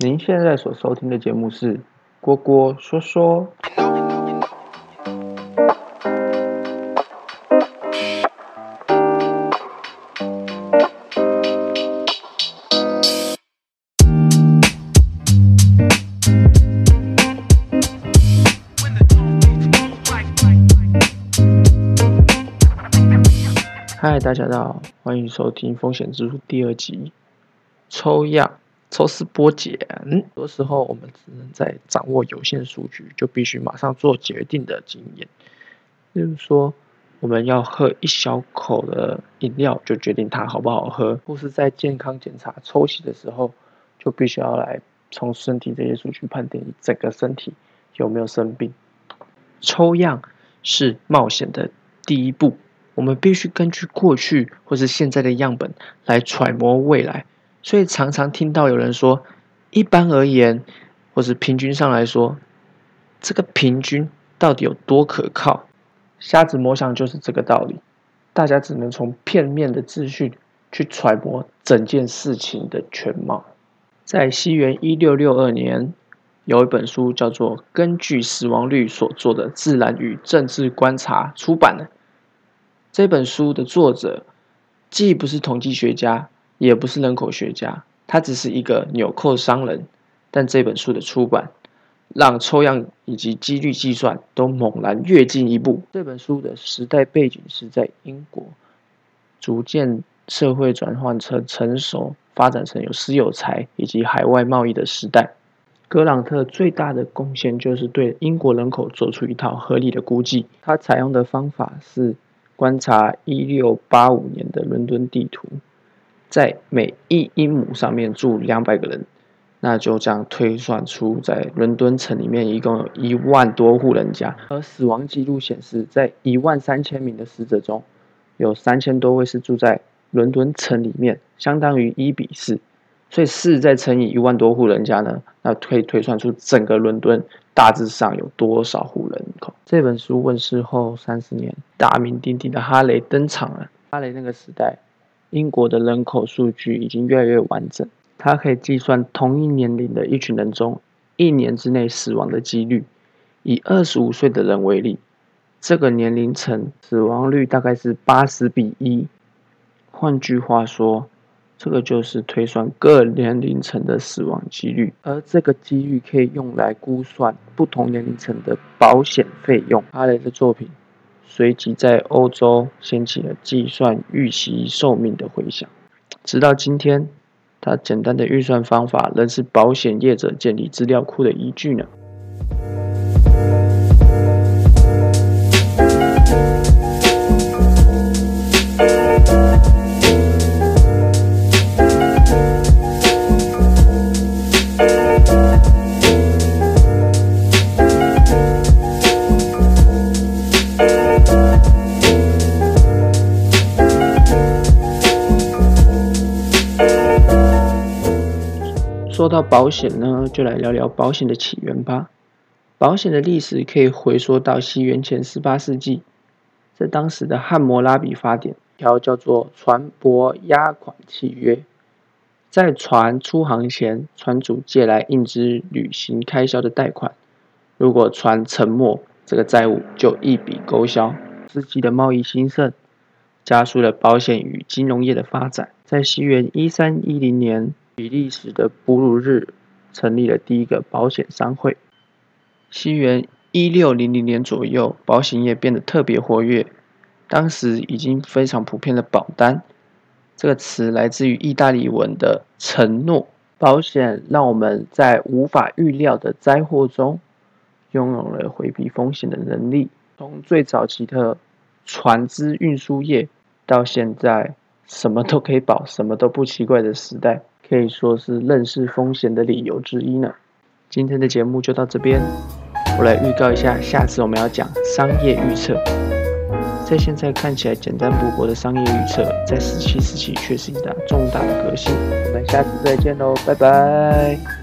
您现在所收听的节目是《郭郭说说》。嗨，大家好，欢迎收听《风险之路》第二集。抽样、抽丝剥茧，很多时候我们只能在掌握有限数据，就必须马上做决定的经验。例如说，我们要喝一小口的饮料，就决定它好不好喝；或是在健康检查抽血的时候，就必须要来从身体这些数据判定整个身体有没有生病。抽样是冒险的第一步。我们必须根据过去或是现在的样本来揣摩未来，所以常常听到有人说，一般而言，或是平均上来说，这个平均到底有多可靠？瞎子摸象就是这个道理，大家只能从片面的资讯去揣摩整件事情的全貌。在西元一六六二年，有一本书叫做《根据死亡率所做的自然与政治观察》出版了。这本书的作者既不是统计学家，也不是人口学家，他只是一个纽扣商人。但这本书的出版，让抽样以及几率计算都猛然跃进一步。这本书的时代背景是在英国，逐渐社会转换成成熟，发展成有私有财以及海外贸易的时代。格朗特最大的贡献就是对英国人口做出一套合理的估计。他采用的方法是。观察一六八五年的伦敦地图，在每一英亩上面住两百个人，那就这样推算出在伦敦城里面一共有一万多户人家。而死亡记录显示，在一万三千名的死者中，有三千多位是住在伦敦城里面，相当于一比四。所以四再乘以一万多户人家呢，那可以推算出整个伦敦大致上有多少户人口。这本书问世后三十年，大名鼎鼎的哈雷登场了。哈雷那个时代，英国的人口数据已经越来越完整，它可以计算同一年龄的一群人中，一年之内死亡的几率。以二十五岁的人为例，这个年龄层死亡率大概是八十比一。换句话说，这个就是推算各年龄层的死亡几率，而这个几率可以用来估算不同年龄层的保险费用。哈雷的作品随即在欧洲掀起了计算预期寿命的回响，直到今天，他简单的预算方法仍是保险业者建立资料库的依据呢。说到保险呢，就来聊聊保险的起源吧。保险的历史可以回溯到西元前十八世纪，在当时的汉谟拉比法典，一条叫做船舶押款契约，在船出航前，船主借来应支旅行开销的贷款，如果船沉没，这个债务就一笔勾销。世纪的贸易兴盛，加速了保险与金融业的发展。在西元一三一零年，比利时的布鲁日成立了第一个保险商会。西元一六零零年左右，保险业变得特别活跃。当时已经非常普遍的保单，这个词来自于意大利文的承诺。保险让我们在无法预料的灾祸中，拥有了回避风险的能力。从最早期的船只运输业，到现在什么都可以保，什么都不奇怪的时代。可以说是认识风险的理由之一呢。今天的节目就到这边，我来预告一下，下次我们要讲商业预测。在现在看起来简单不过的商业预测，在十七世纪却是一大重大的革新。我们下次再见喽，拜拜。